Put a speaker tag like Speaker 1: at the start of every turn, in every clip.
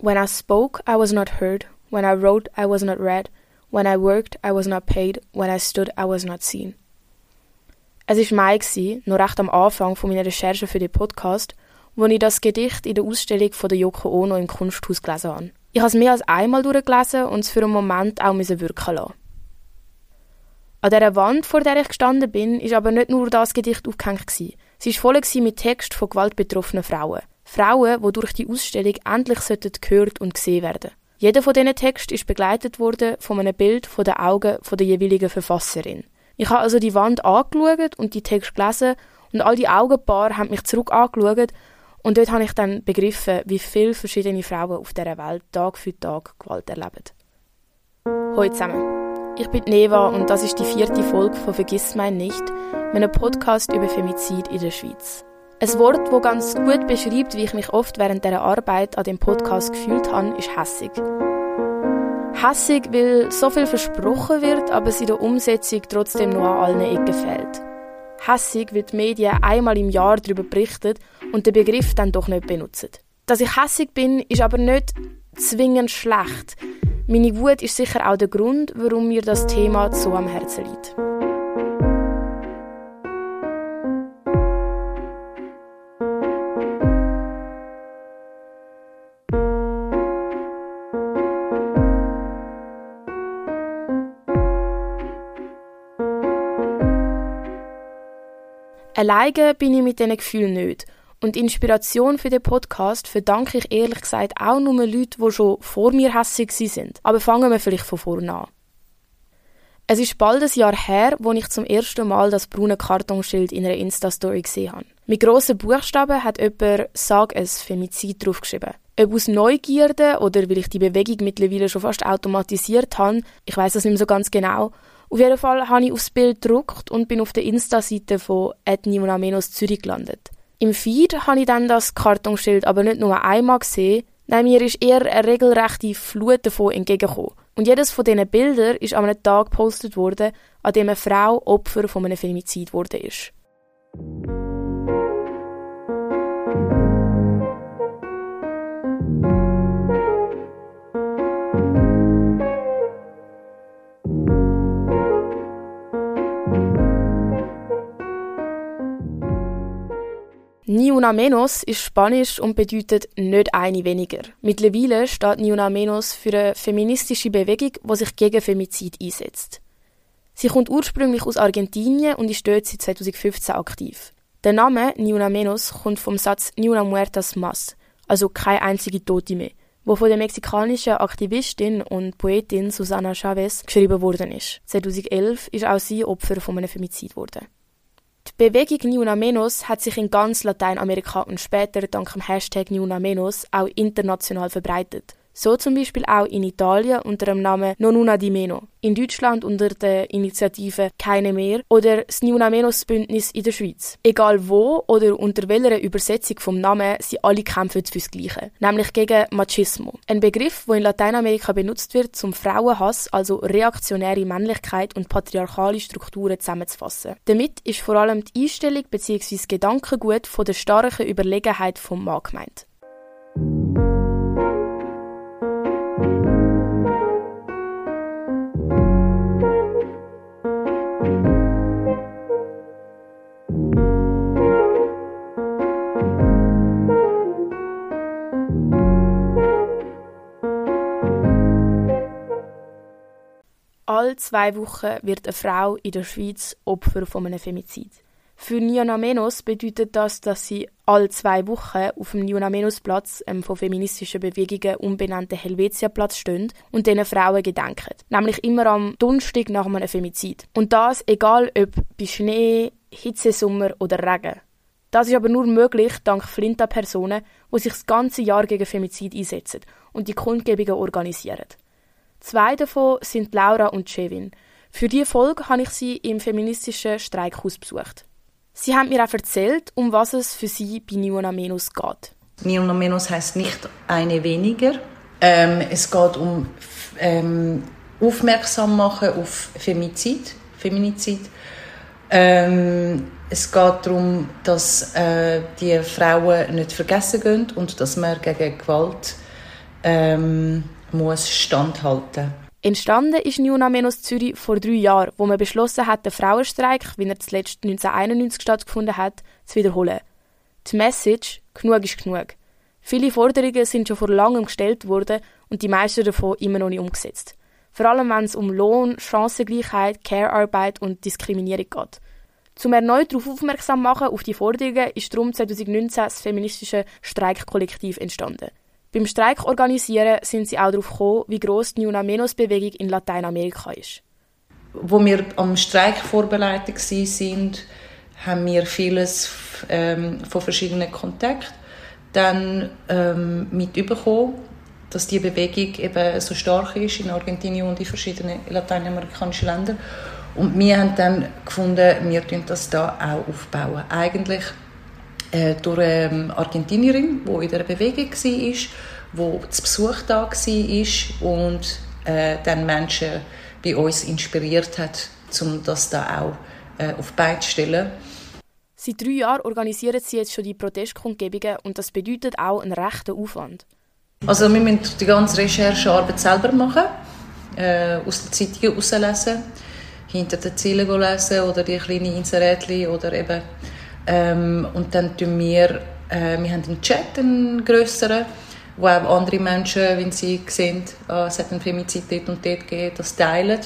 Speaker 1: When I spoke, I was not heard. When I wrote, I was not read. When I worked, I was not paid. When I stood, I was not seen. Es war Mai, noch recht am Anfang von meiner Recherche für den Podcast, wo ich das Gedicht in der Ausstellung von der Yoko Ono im Kunsthaus gelesen habe. Ich habe es mehr als einmal durchgelesen und es für einen Moment auch wirken lassen. An dieser Wand, vor der ich gestanden bin, ist aber nicht nur das Gedicht aufgehängt. Sie war voll mit Text von gewaltbetroffenen Frauen. Frauen, die durch die Ausstellung endlich gehört und gesehen werden. Jeder von diesen Texten ist begleitet worden von einem Bild von den Augen von der jeweiligen Verfasserin. Ich habe also die Wand angeschaut und die Texte gelesen und all die Augenpaare haben mich zurück angeschaut und dort habe ich dann begriffen, wie viele verschiedene Frauen auf dieser Welt Tag für Tag Gewalt erleben. Hallo zusammen. Ich bin Neva und das ist die vierte Folge von Vergiss mein nicht, meinem Podcast über Femizid in der Schweiz. Ein Wort, das ganz gut beschreibt, wie ich mich oft während der Arbeit an dem Podcast gefühlt habe, ist hässig. Hässig, weil so viel versprochen wird, aber es der Umsetzung trotzdem nur an allen Ecken fehlt. Hässig, weil die Medien einmal im Jahr darüber berichten und den Begriff dann doch nicht benutzen. Dass ich hässig bin, ist aber nicht zwingend schlecht. Meine Wut ist sicher auch der Grund, warum mir das Thema so am Herzen liegt. Alleine bin ich mit diesen Gefühlen nicht. Und Inspiration für den Podcast verdanke ich ehrlich gesagt auch nur Leuten, die schon vor mir hässig sind. Aber fangen wir vielleicht von vorne an. Es ist bald ein Jahr her, wo ich zum ersten Mal das braune Kartonschild in einer Insta-Story gesehen habe. Mit grossen Buchstaben hat jemand «Sag es Femizid» draufgeschrieben. Ob aus Neugierde oder weil ich die Bewegung mittlerweile schon fast automatisiert habe, ich weiß das nicht mehr so ganz genau, auf jeden Fall habe ich aufs Bild gedruckt und bin auf der Insta-Seite von Menos Zürich gelandet. Im Feed habe ich dann das Kartonschild aber nicht nur einmal gesehen, nein, mir ist eher eine regelrechte Flut davon entgegengekommen. Und jedes von diesen Bildern ist an einem Tag gepostet worden, an dem eine Frau Opfer von einem Femizid wurde ist. Ni una menos ist Spanisch und bedeutet nicht eine weniger. Mittlerweile steht Ni una menos für eine feministische Bewegung, die sich gegen Femizid einsetzt. Sie kommt ursprünglich aus Argentinien und ist dort seit 2015 aktiv. Der Name Ni una menos kommt vom Satz Ni una muertas más, also keine einzige Tote mehr, wo von der mexikanischen Aktivistin und Poetin Susana Chavez geschrieben worden ist. 2011 ist auch sie Opfer von einem Femizid geworden. Die Bewegung Ni Una Menos hat sich in ganz Lateinamerika und später dank dem Hashtag Ni Una Menos auch international verbreitet. So zum Beispiel auch in Italien unter dem Namen Non Una di Meno, in Deutschland unter der Initiative Keine mehr oder das Ni Una Menos Bündnis in der Schweiz. Egal wo oder unter welcher Übersetzung vom Namen, sie alle kämpfen fürs Gleiche, nämlich gegen Machismo. Ein Begriff, wo in Lateinamerika benutzt wird, zum Frauenhass, also reaktionäre Männlichkeit und patriarchale Strukturen zusammenzufassen. Damit ist vor allem die Einstellung bzw. Gedankengut von der starken Überlegenheit vom Mann gemeint. Alle zwei Wochen wird eine Frau in der Schweiz Opfer von einem Femizid. Für Niona Menos bedeutet das, dass sie alle zwei Wochen auf dem Niona Menos Platz, ähm, von feministischen Bewegungen umbenannten Helvetia Platz stehen und diesen Frauen gedenken. Nämlich immer am Donnerstag nach einem Femizid. Und das egal ob bei Schnee, Hitzesommer oder Regen. Das ist aber nur möglich dank Flinta-Personen, die sich das ganze Jahr gegen Femizid einsetzen und die Kundgebungen organisieren. Zwei davon sind Laura und Chevin. Für diese Folge habe ich sie im feministischen Streikhaus besucht. Sie haben mir auch erzählt, um was es für sie bei Niuna Menos geht.
Speaker 2: Niuna Menos heißt nicht eine weniger. Ähm, es geht um ähm, aufmerksam machen auf Femizid, Feminizid. Ähm, es geht darum, dass äh, die Frauen nicht vergessen gehen und dass man gegen Gewalt ähm, muss standhalten.
Speaker 1: Entstanden ist Niuna Menos Zürich vor drei Jahren, wo man beschlossen hat, den Frauenstreik, wie er zuletzt 1991 stattgefunden hat, zu wiederholen. Die Message «Genug ist genug». Viele Forderungen sind schon vor langem gestellt worden und die meisten davon immer noch nicht umgesetzt. Vor allem wenn es um Lohn, Chancengleichheit, Care-Arbeit und Diskriminierung geht. Zum erneut darauf aufmerksam machen auf die Forderungen ist darum 2019 das feministische Streikkollektiv entstanden. Beim Streik organisieren sind sie auch darauf gekommen, wie gross die Una Menos Bewegung in Lateinamerika ist.
Speaker 2: Wo wir am Streik vorbereitet sind, haben wir vieles ähm, von verschiedenen Kontakten dann ähm, mitbekommen, dass die Bewegung eben so stark ist in Argentinien und in verschiedenen lateinamerikanischen Ländern. Und wir haben dann gefunden, wir das da auch aufbauen. Eigentlich äh, durch eine ähm, Argentinierin, die in der Bewegung war, die zu Besuch da war und äh, dann Menschen bei uns inspiriert hat, um das da auch äh, auf Beine zu stellen.
Speaker 1: Seit drei Jahren organisieren sie jetzt schon die Protestkundgebungen und das bedeutet auch einen rechten Aufwand.
Speaker 2: Also wir müssen die ganze Recherchearbeit selber machen, äh, aus den Zeitungen herauslesen, hinter den Zielen lesen oder die kleinen Inserätchen oder eben ähm, und dann tun wir, äh, wir haben einen Chat, einen grösseren, wo auch andere Menschen, wenn sie sehen, äh, es hat einen Femizid dort und dort gegeben, das teilen.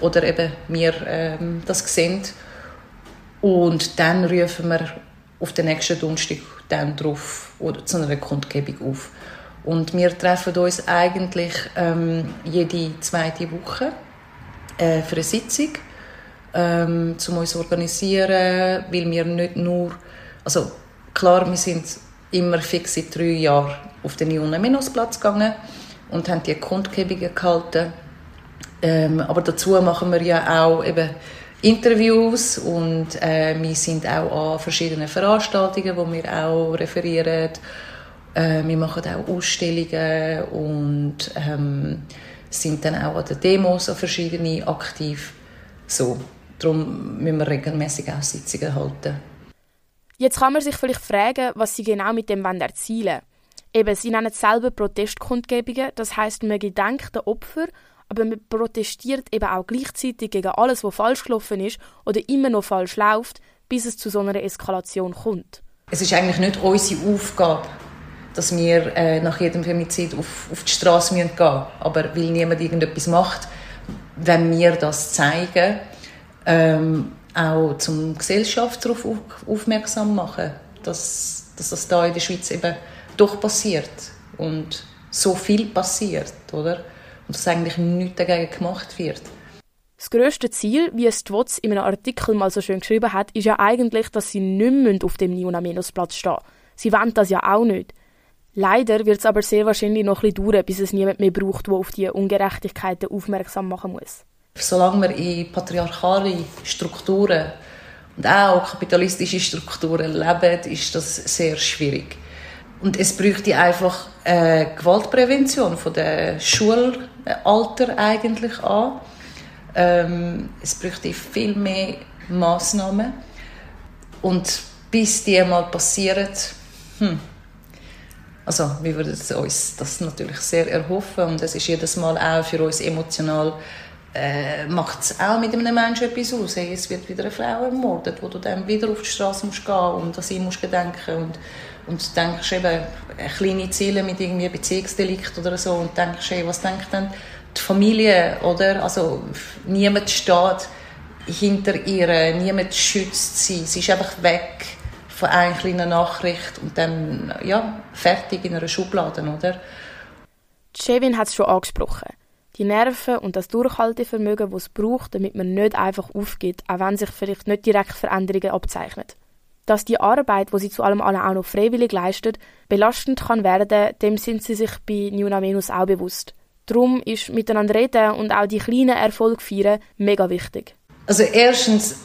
Speaker 2: Oder eben wir ähm, das sehen. Und dann rufen wir auf den nächsten Donnerstag dann drauf oder zu einer Kundgebung auf. Und wir treffen uns eigentlich ähm, jede zweite Woche äh, für eine Sitzung, ähm, um uns zu organisieren, weil wir nicht nur, also klar, wir sind immer fix seit drei Jahren auf den Ionen-Minusplatz gegangen und haben die Kundgebungen gehalten. Ähm, aber dazu machen wir ja auch eben Interviews und äh, wir sind auch an verschiedenen Veranstaltungen, wo wir auch referieren. Äh, wir machen auch Ausstellungen und ähm, sind dann auch an den Demos an verschiedene aktiv. So, darum müssen wir regelmäßig auch Sitzungen halten.
Speaker 1: Jetzt kann man sich vielleicht fragen, was sie genau mit dem erzielen wollen. Eben, sie nennen es selber Protestkundgebungen, das heißt, man gedenkt den Opfer aber man protestiert eben auch gleichzeitig gegen alles, was falsch gelaufen ist oder immer noch falsch läuft, bis es zu so einer Eskalation kommt.
Speaker 2: Es ist eigentlich nicht unsere Aufgabe, dass wir äh, nach jedem Femizid auf, auf die Straße gehen müssen. Aber weil niemand irgendetwas macht, wenn wir das zeigen, ähm, auch zum Gesellschaft darauf aufmerksam machen, dass, dass das da in der Schweiz eben doch passiert und so viel passiert, oder? und dass eigentlich nichts dagegen gemacht wird.
Speaker 1: Das grösste Ziel, wie es Twotz in einem Artikel mal so schön geschrieben hat, ist ja eigentlich, dass sie nicht auf dem Niuna-Platz stehen Sie wollen das ja auch nicht. Leider wird es aber sehr wahrscheinlich noch bisschen dauern, bis es niemand mehr braucht, der auf diese Ungerechtigkeiten aufmerksam machen muss.
Speaker 2: Solange wir in patriarchale Strukturen und auch kapitalistische Strukturen leben, ist das sehr schwierig. Und es bräuchte einfach äh, Gewaltprävention von der Schulalter eigentlich an. Ähm, es bräuchte viel mehr Massnahmen. Und bis die mal passieren, hm, also wir würden uns das natürlich sehr erhoffen und es ist jedes Mal auch für uns emotional äh, macht es auch mit einem Menschen etwas aus. Hey, es wird wieder eine Frau ermordet, wo du dann wieder auf die Straße musst gehen und an sie musst gedenken und und denkst eben kleine Ziele mit irgendwie Beziehungsdelikt oder so und denkst, hey, was denkt dann die Familie, oder? Also niemand steht hinter ihr, niemand schützt sie, sie ist einfach weg von einer kleinen Nachricht und dann, ja, fertig in einer Schublade, oder?
Speaker 1: Chevin hat es schon angesprochen. Die Nerven und das Durchhaltevermögen, das es braucht, damit man nicht einfach aufgeht, auch wenn sich vielleicht nicht direkt Veränderungen abzeichnen dass die Arbeit, wo sie zu allem auch noch freiwillig leistet, belastend kann werden, dem sind sie sich bei Nuna Venus auch bewusst. Darum ist miteinander reden und auch die kleinen Erfolge feiern mega wichtig.
Speaker 2: Also erstens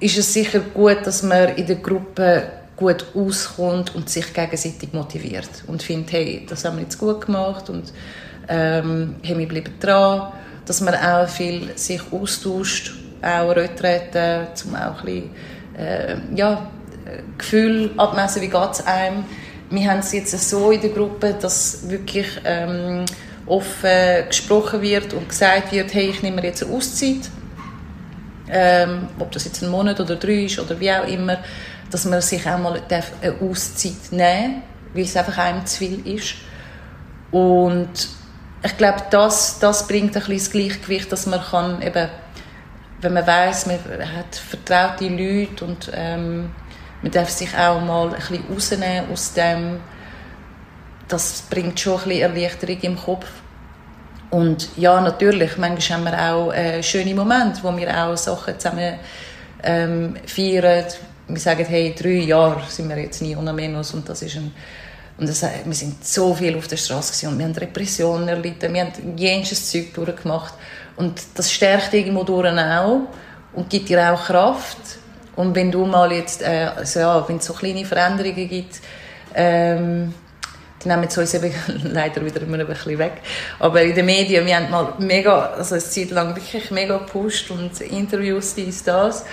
Speaker 2: ist es sicher gut, dass man in der Gruppe gut auskommt und sich gegenseitig motiviert und findet, hey, das haben wir jetzt gut gemacht und ähm, hey, wir bleiben dran, dass man auch viel sich austauscht, auch Retreten, um auch ein bisschen, äh, ja, Gefühl abmessen, wie geht es einem. wir haben es jetzt so in der Gruppe, dass wirklich ähm, offen gesprochen wird und gesagt wird, hey, ich nehme mir jetzt eine Auszeit. Ähm, ob das jetzt ein Monat oder drei ist oder wie auch immer, dass man sich auch mal eine Auszeit nehmen darf, weil es einfach einem zu viel ist. Und ich glaube, das, das bringt ein bisschen das Gleichgewicht, dass man kann eben, wenn man weiß, man hat vertraute Leute und ähm, man darf sich auch mal ein bisschen rausnehmen aus dem, das bringt schon ein bisschen Erleichterung im Kopf. Und ja, natürlich, manchmal haben wir auch äh, schöne Momente, wo wir auch Sachen zusammen ähm, feiern. Wir sagen, hey, drei Jahre sind wir jetzt nie ohne Menos und das ist ein und das, wir sind so viel auf der Straße und wir haben Repressionen erlitten, wir haben jenes Zeug durchgemacht und das stärkt irgendwo durch auch und gibt dir auch Kraft und wenn du mal jetzt, äh, also ja, wenn es so kleine Veränderungen gibt, ähm, die nehmen es uns eben leider wieder immer ein bisschen weg. Aber in den Medien, wir haben mal mega, also eine Zeit lang wirklich mega gepusht und Interviews, dies, das.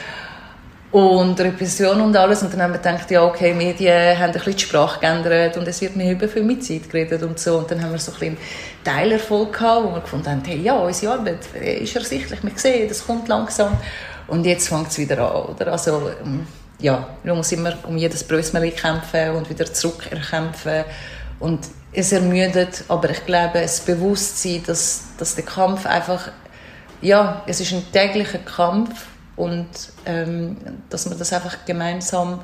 Speaker 2: Und Repression und alles. Und dann haben wir gedacht, ja, okay, Medien haben ein bisschen die Sprache geändert und es wird nicht über viel mit Zeit geredet und so. Und dann haben wir so ein bisschen Teilerfolg gehabt, wo wir gefunden haben, hey, ja, unsere Arbeit ist ersichtlich, wir sehen, das kommt langsam. Und jetzt fängt es wieder an, oder? Also, ähm, ja, man muss immer um jedes Brösmeli kämpfen und wieder zurück erkämpfen. Und es ermüdet, aber ich glaube, das Bewusstsein, dass, dass der Kampf einfach, ja, es ist ein täglicher Kampf und ähm, dass man das einfach gemeinsam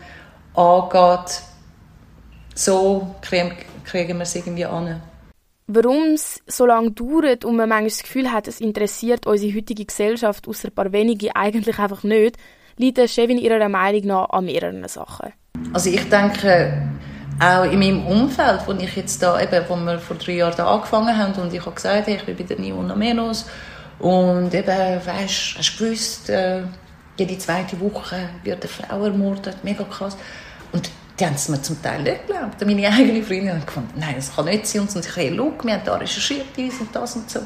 Speaker 2: angeht, so kriegen, kriegen wir es irgendwie an
Speaker 1: warum es so lange dauert und man manchmal das Gefühl hat, es interessiert unsere heutige Gesellschaft außer ein paar wenige eigentlich einfach nicht, liegt Chevin ihrer Meinung nach an mehreren Sachen.
Speaker 2: Also ich denke, auch in meinem Umfeld, wo ich jetzt da eben, wo wir vor drei Jahren da angefangen haben und ich habe gesagt, hey, ich bin bei der Nio Menos und eben, weißt, hast gewusst, äh, jede zweite Woche wird eine Frau ermordet, mega krass. Und die haben es mir zum Teil nicht geglaubt. Meine eigene Freundin hat gefunden, nein, das kann nicht sein. Und sie hey, schau, wir haben da recherchiert, dies und das und so.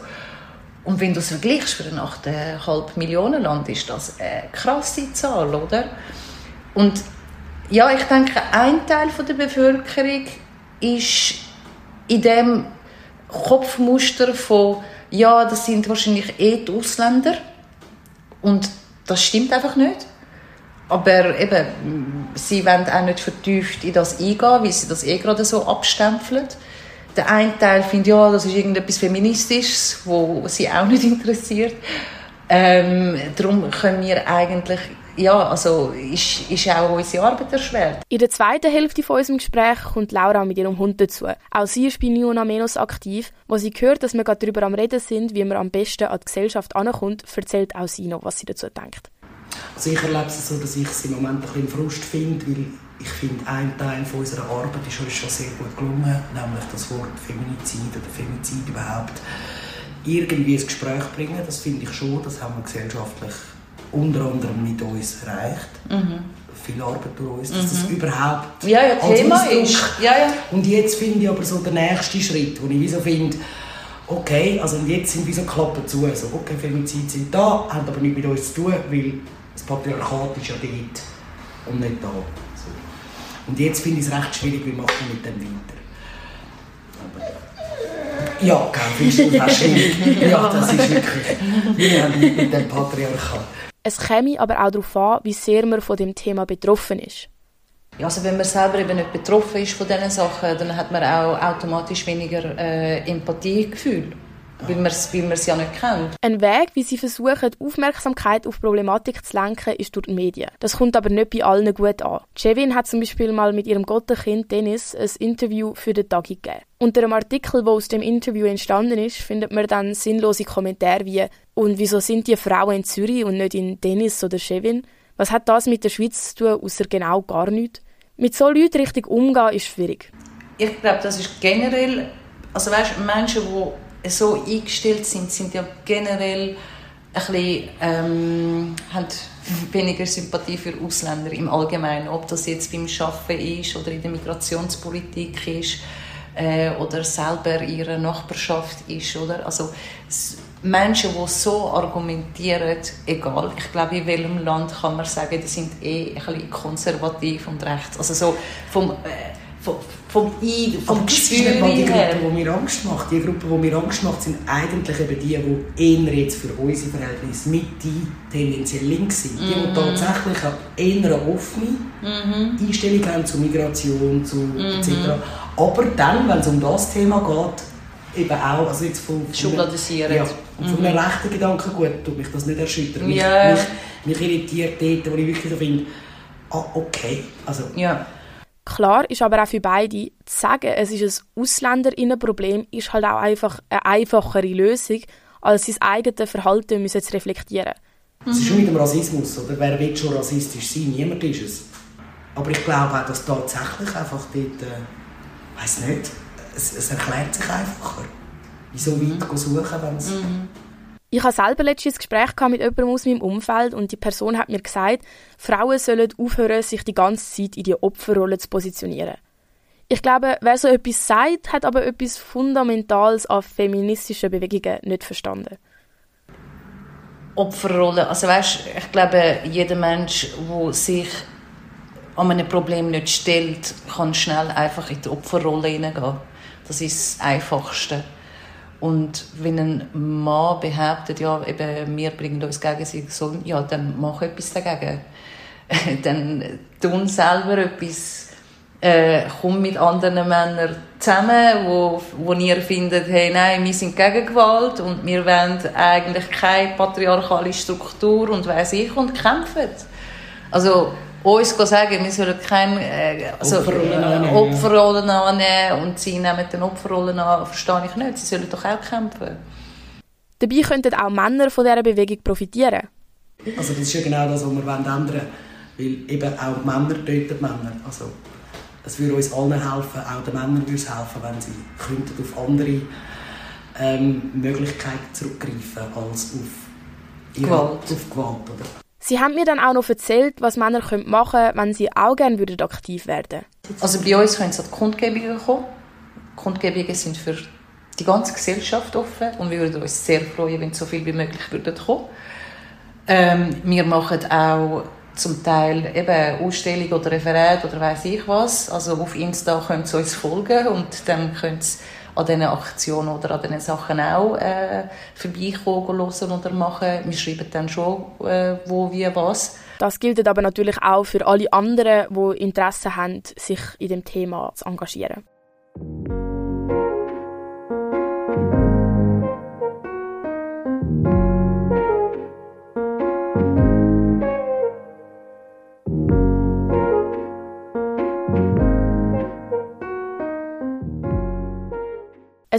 Speaker 2: Und wenn du es vergleichst für ein 8,5 Millionen Land, ist das eine krasse Zahl, oder? Und ja, ich denke, ein Teil der Bevölkerung ist in dem Kopfmuster von, ja, das sind wahrscheinlich eh die Ausländer. Und das stimmt einfach nicht. Aber eben, sie wollen auch nicht vertieft in das eingehen, weil sie das eh gerade so abstempeln. Der eine Teil findet, ja, das ist irgendetwas Feministisches, was sie auch nicht interessiert. Ähm, darum können wir eigentlich, ja, also ist, ist auch unsere Arbeit erschwert.
Speaker 1: In der zweiten Hälfte von unserem Gespräch kommt Laura mit ihrem Hund dazu. Auch sie ist bei Niuna Menos aktiv. Wo sie hört, dass wir gerade darüber am Reden sind, wie man am besten an die Gesellschaft ankommt, erzählt auch sie noch, was sie dazu denkt.
Speaker 3: Also ich erlebe es so, dass ich es im Moment ein bisschen Frust finde, weil ich finde, ein Teil von unserer Arbeit ist uns schon sehr gut gelungen, nämlich das Wort Feminizid oder Femizid überhaupt irgendwie ins Gespräch bringen. Das finde ich schon, das haben wir gesellschaftlich unter anderem mit uns erreicht. Mhm. Viel Arbeit durch uns, dass das mhm. überhaupt
Speaker 2: ja, ja, Thema ist. Ja, ja.
Speaker 3: Und jetzt finde ich aber so der nächste Schritt, wo ich wie so finde, okay, also jetzt sind wir so Klappen zu, also okay, Femizid sind da, haben aber nichts mit uns zu tun, weil das Patriarchat ist ja dort und nicht da. Und jetzt finde ich es recht schwierig, wie machen wir mit dem weiter. Aber ja, gell, findest du das schwierig? ja, das ist wirklich, wir haben mit dem Patriarchat.
Speaker 1: Es käme aber auch darauf an, wie sehr man von dem Thema betroffen ist.
Speaker 2: Ja, also wenn man selber eben nicht betroffen ist von diesen Sachen, dann hat man auch automatisch weniger äh, Empathiegefühl weil man es weil ja nicht kennt.
Speaker 1: Ein Weg, wie sie versuchen, Aufmerksamkeit auf Problematik zu lenken, ist durch die Medien. Das kommt aber nicht bei allen gut an. Jevin hat zum Beispiel mal mit ihrem Gottenkind Dennis ein Interview für den Tagi gegeben. Unter einem Artikel, wo aus dem Interview entstanden ist, findet man dann sinnlose Kommentare wie «Und wieso sind die Frauen in Zürich und nicht in Dennis oder Chevin? Was hat das mit der Schweiz zu tun, außer genau gar nichts?» Mit so Leuten richtig umgehen ist schwierig.
Speaker 2: Ich glaube, das ist generell, also weißt, Menschen, die so eingestellt sind, sind ja generell ein bisschen, ähm, haben weniger Sympathie für Ausländer im Allgemeinen. Ob das jetzt beim Arbeiten ist oder in der Migrationspolitik ist äh, oder selber in ihrer Nachbarschaft ist. Oder? Also, Menschen, die so argumentieren, egal, ich glaube, in welchem Land kann man sagen, die sind eh ein bisschen konservativ und rechts. Also so vom, äh, vom, vom, I, vom
Speaker 3: her. Das ist die Gruppe, die mir Angst macht. Die Gruppe, die mir Angst macht, sind eigentlich eben die, die eher jetzt für unsere Verhältnisse Mitte, tendenziell links sind. Die, die mhm. tatsächlich eher eine offene mhm. Einstellung haben zu Migration, zu mhm. etc. Aber dann, wenn es um das Thema geht, eben auch, also jetzt von...
Speaker 2: Schubladisieren.
Speaker 3: Ja, und von einem rechten Gedanken gut, tut mich das nicht erschüttern. Mich, yeah. mich, mich irritiert dort, wo ich wirklich so finde, ah, okay, also...
Speaker 2: Ja.
Speaker 1: Klar ist aber auch für beide, zu sagen, es ist ein Ausländerinnenproblem, ist halt auch einfach eine einfachere Lösung, als sein eigenes Verhalten müssen zu reflektieren.
Speaker 3: Es ist schon mit dem Rassismus, oder? Wer will schon rassistisch sein? Niemand ist es. Aber ich glaube auch, dass tatsächlich einfach dort, äh, weiß nicht, es, es, erklärt sich einfacher. Wieso weit suchen, wenn es... Mhm.
Speaker 1: Ich hatte selber letztes Gespräch mit jemandem aus meinem Umfeld und die Person hat mir gesagt, Frauen sollen aufhören, sich die ganze Zeit in die Opferrolle zu positionieren. Ich glaube, wer so etwas sagt, hat aber etwas Fundamentales an feministischen Bewegungen nicht verstanden.
Speaker 2: Opferrolle, also weißt, ich glaube, jeder Mensch, der sich an einem Problem nicht stellt, kann schnell einfach in die Opferrolle hineingehen. Das ist das Einfachste. Und wenn ein Mann behauptet, ja, eben, wir bringen uns gegenseitig so, ja, dann mach etwas dagegen. dann tun selber etwas, äh, komm mit anderen Männern zusammen, wo, wo ihr findet, hey, nein, wir sind gegen Gewalt und wir wollen eigentlich keine patriarchale Struktur und weiss ich, und kämpfen. Also, uns sagen, wir sollen keine äh, also, Opferrollen, annehmen, Opferrollen annehmen und sie nehmen die Opferrollen an, verstehe ich nicht. Sie sollen doch auch kämpfen.
Speaker 1: Dabei könnten auch Männer von dieser Bewegung profitieren.
Speaker 3: Also das ist ja genau das, was wir ändern wollen. Weil eben auch Männer töten Männer. Also es würde uns allen helfen, auch den Männern würde es helfen, wenn sie könnten auf andere ähm, Möglichkeiten zurückgreifen als auf,
Speaker 2: ihre, Gewalt.
Speaker 3: auf Gewalt. Oder?
Speaker 1: Sie haben mir dann auch noch erzählt, was Männer machen können, wenn sie auch gerne aktiv werden
Speaker 2: Also bei uns können sie Kundgebungen kommen. Kundgebungen sind für die ganze Gesellschaft offen und wir würden uns sehr freuen, wenn so viel wie möglich würden kommen. Ähm, wir machen auch zum Teil eben Ausstellung oder Referat oder weiß ich was. Also auf Insta können sie uns folgen und dann können sie an diesen Aktionen oder an diesen Sachen auch äh, vorbeikommen, hören oder machen. Wir schreiben dann schon, äh, wo, wie, was.
Speaker 1: Das gilt aber natürlich auch für alle anderen, die Interesse haben, sich in dem Thema zu engagieren.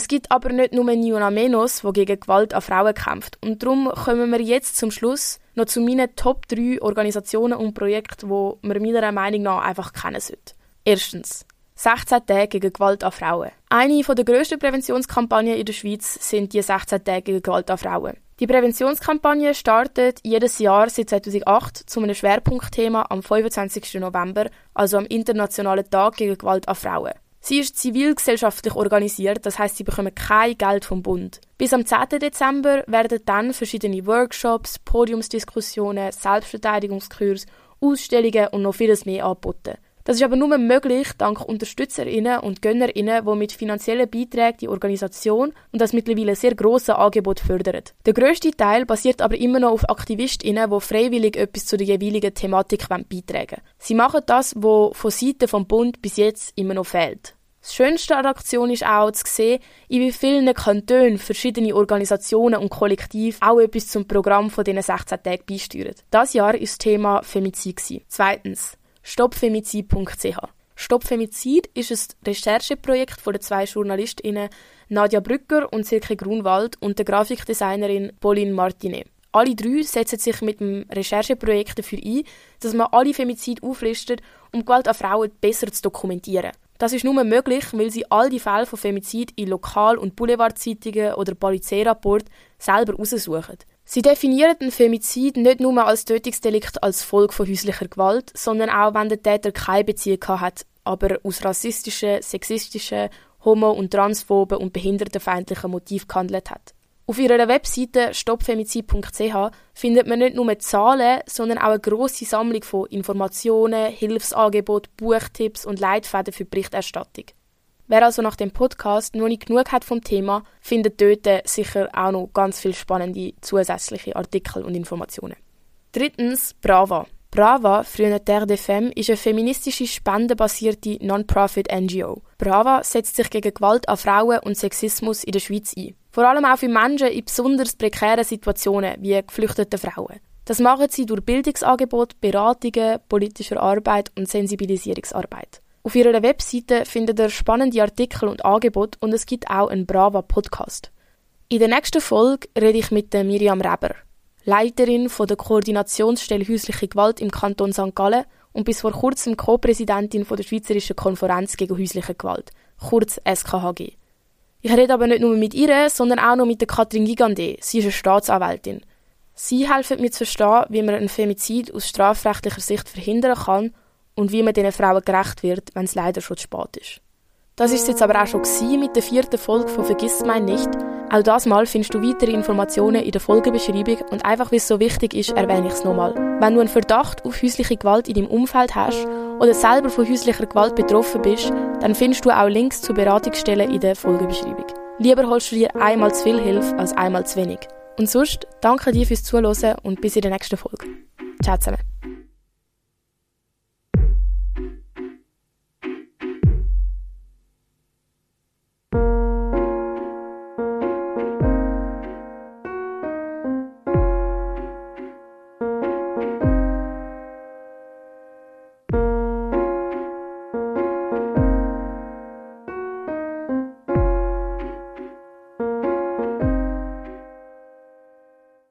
Speaker 1: Es gibt aber nicht nur Niuna Menos, wo gegen Gewalt an Frauen kämpft. Und darum kommen wir jetzt zum Schluss noch zu meinen Top 3 Organisationen und Projekten, die man meiner Meinung nach einfach kennen sollte. Erstens. 16 Tage gegen Gewalt an Frauen. Eine der grössten Präventionskampagnen in der Schweiz sind die 16 Tage gegen Gewalt an Frauen. Die Präventionskampagne startet jedes Jahr seit 2008 zu einem Schwerpunktthema am 25. November, also am Internationalen Tag gegen Gewalt an Frauen. Sie ist zivilgesellschaftlich organisiert, das heißt, sie bekommen kein Geld vom Bund. Bis am 10. Dezember werden dann verschiedene Workshops, Podiumsdiskussionen, Selbstverteidigungskurse, Ausstellungen und noch vieles mehr angeboten. Das ist aber nur möglich dank Unterstützerinnen und Gönnerinnen, die mit finanziellen Beiträgen die Organisation und das mittlerweile sehr grosse Angebot fördern. Der grösste Teil basiert aber immer noch auf Aktivistinnen, die freiwillig etwas zu der jeweiligen Thematik beitragen Sie machen das, was von Seiten vom Bund bis jetzt immer noch fehlt. Das Schönste an der Aktion ist auch zu sehen, in wie vielen Kantonen verschiedene Organisationen und Kollektive auch etwas zum Programm von diesen 16 Tagen beisteuern. Das Jahr war das Thema Femizid. Zweitens, stoppfemizid.ch. Stoppfemizid ist ein Rechercheprojekt von den zwei JournalistInnen Nadja Brücker und Silke Grunwald und der Grafikdesignerin Pauline Martinet. Alle drei setzen sich mit dem Rechercheprojekt dafür ein, dass man alle Femizide auflistet, um Gewalt an Frauen besser zu dokumentieren. Das ist nur möglich, weil sie all die Fälle von Femizid in Lokal- und Boulevardzeitungen oder Polizeirapporten selber aussuchen. Sie definieren den Femizid nicht nur als Tötungsdelikt als Folge von häuslicher Gewalt, sondern auch, wenn der Täter keine Beziehung hat, aber aus rassistischen, sexistischen, homo- und transphoben und behindertenfeindlichen Motiven gehandelt hat. Auf ihrer Webseite stoppfemizid.ch findet man nicht nur Zahlen, sondern auch eine grosse Sammlung von Informationen, Hilfsangeboten, Buchtipps und Leitfäden für Berichterstattung. Wer also nach dem Podcast noch nicht genug hat vom Thema, findet dort sicher auch noch ganz viele spannende zusätzliche Artikel und Informationen. Drittens Brava. Brava, früher Terre des Femmes, ist eine feministische, spendenbasierte Non-Profit-NGO. Brava setzt sich gegen Gewalt an Frauen und Sexismus in der Schweiz ein. Vor allem auch für Menschen in besonders prekären Situationen, wie geflüchtete Frauen. Das machen sie durch Bildungsangebote, Beratungen, politischer Arbeit und Sensibilisierungsarbeit. Auf ihrer Webseite findet ihr spannende Artikel und Angebote und es gibt auch einen Brava Podcast. In der nächsten Folge rede ich mit Miriam Reber. Leiterin von der Koordinationsstelle häusliche Gewalt im Kanton St. Gallen und bis vor kurzem Co-Präsidentin der Schweizerischen Konferenz gegen häusliche Gewalt, kurz SKHG. Ich rede aber nicht nur mit ihr, sondern auch noch mit der Katrin Gigande. Sie ist eine Staatsanwältin. Sie helfen mir zu verstehen, wie man einen Femizid aus strafrechtlicher Sicht verhindern kann und wie man diesen Frauen gerecht wird, wenn es leider schon zu spät ist. Das ist jetzt aber auch schon mit der vierten Folge von Vergiss mein nicht. Auch das Mal findest du weitere Informationen in der Folgebeschreibung und einfach weil es so wichtig ist, erwähne ich es nochmal. Wenn du einen Verdacht auf häusliche Gewalt in deinem Umfeld hast oder selber von häuslicher Gewalt betroffen bist, dann findest du auch Links zu Beratungsstellen in der Folgebeschreibung. Lieber holst du dir einmal zu viel Hilfe als einmal zu wenig. Und sonst danke dir fürs Zuhören und bis in der nächsten Folge. Ciao zusammen.